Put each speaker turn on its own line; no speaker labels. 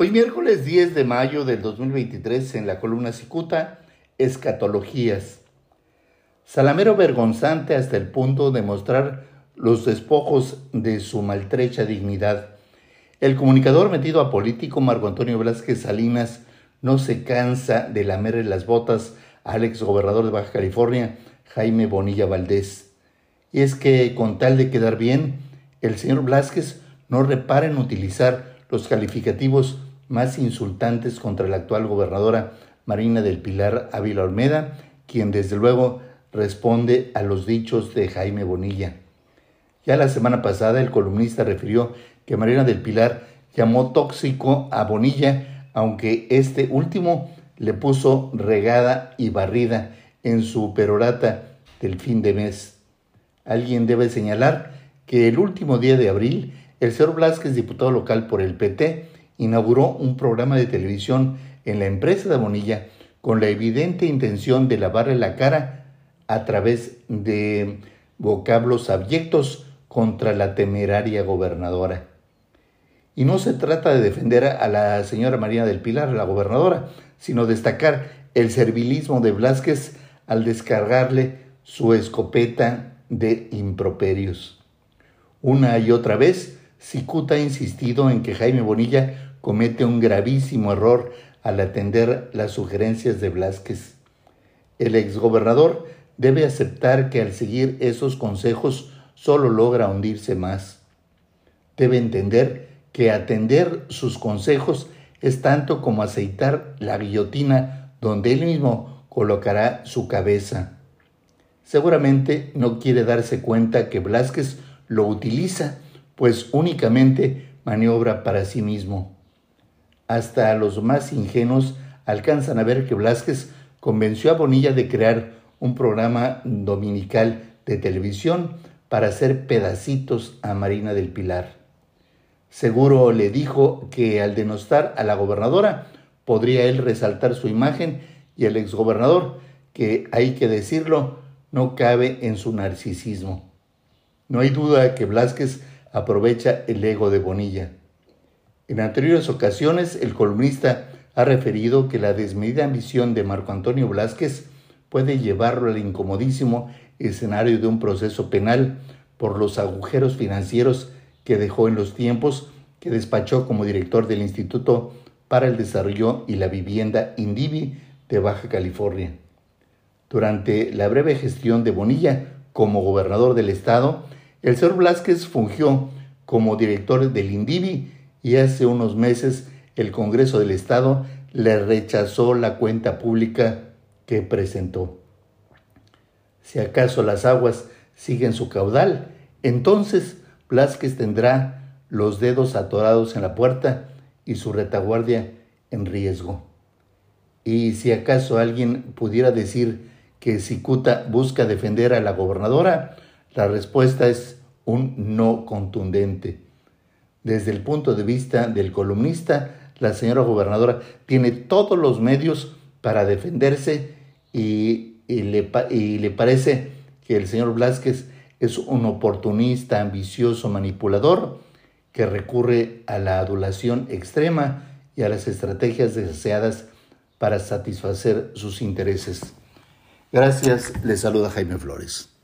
Hoy miércoles 10 de mayo del 2023 en la columna Cicuta, Escatologías. Salamero vergonzante hasta el punto de mostrar los despojos de su maltrecha dignidad. El comunicador metido a político Marco Antonio Velázquez Salinas no se cansa de lamerle las botas al exgobernador de Baja California, Jaime Bonilla Valdés. Y es que con tal de quedar bien, el señor Velázquez no repara en utilizar los calificativos más insultantes contra la actual gobernadora Marina del Pilar Ávila Olmeda, quien desde luego responde a los dichos de Jaime Bonilla. Ya la semana pasada el columnista refirió que Marina del Pilar llamó tóxico a Bonilla, aunque este último le puso regada y barrida en su perorata del fin de mes. Alguien debe señalar que el último día de abril, el señor Blasquez, diputado local por el PT, inauguró un programa de televisión en la empresa de Bonilla con la evidente intención de lavarle la cara a través de vocablos abyectos contra la temeraria gobernadora. Y no se trata de defender a la señora María del Pilar, la gobernadora, sino destacar el servilismo de Blasquez al descargarle su escopeta de improperios. Una y otra vez, Cicuta ha insistido en que Jaime Bonilla comete un gravísimo error al atender las sugerencias de Blasquez. El exgobernador debe aceptar que al seguir esos consejos solo logra hundirse más. Debe entender que atender sus consejos es tanto como aceitar la guillotina donde él mismo colocará su cabeza. Seguramente no quiere darse cuenta que Blasquez lo utiliza, pues únicamente maniobra para sí mismo. Hasta los más ingenuos alcanzan a ver que Blasquez convenció a Bonilla de crear un programa dominical de televisión para hacer pedacitos a Marina del Pilar. Seguro le dijo que al denostar a la gobernadora podría él resaltar su imagen y el exgobernador, que hay que decirlo, no cabe en su narcisismo. No hay duda que Blasquez aprovecha el ego de Bonilla. En anteriores ocasiones, el columnista ha referido que la desmedida ambición de Marco Antonio Blasquez puede llevarlo al incomodísimo escenario de un proceso penal por los agujeros financieros que dejó en los tiempos que despachó como director del Instituto para el Desarrollo y la Vivienda INDIVI de Baja California. Durante la breve gestión de Bonilla como gobernador del estado, el señor Blasquez fungió como director del INDIVI y hace unos meses el Congreso del Estado le rechazó la cuenta pública que presentó. Si acaso las aguas siguen su caudal, entonces Blasquez tendrá los dedos atorados en la puerta y su retaguardia en riesgo. Y si acaso alguien pudiera decir que Cicuta busca defender a la gobernadora, la respuesta es un no contundente. Desde el punto de vista del columnista, la señora gobernadora tiene todos los medios para defenderse y, le, y le parece que el señor Blasquez es un oportunista, ambicioso, manipulador, que recurre a la adulación extrema y a las estrategias deseadas para satisfacer sus intereses. Gracias, le saluda Jaime Flores.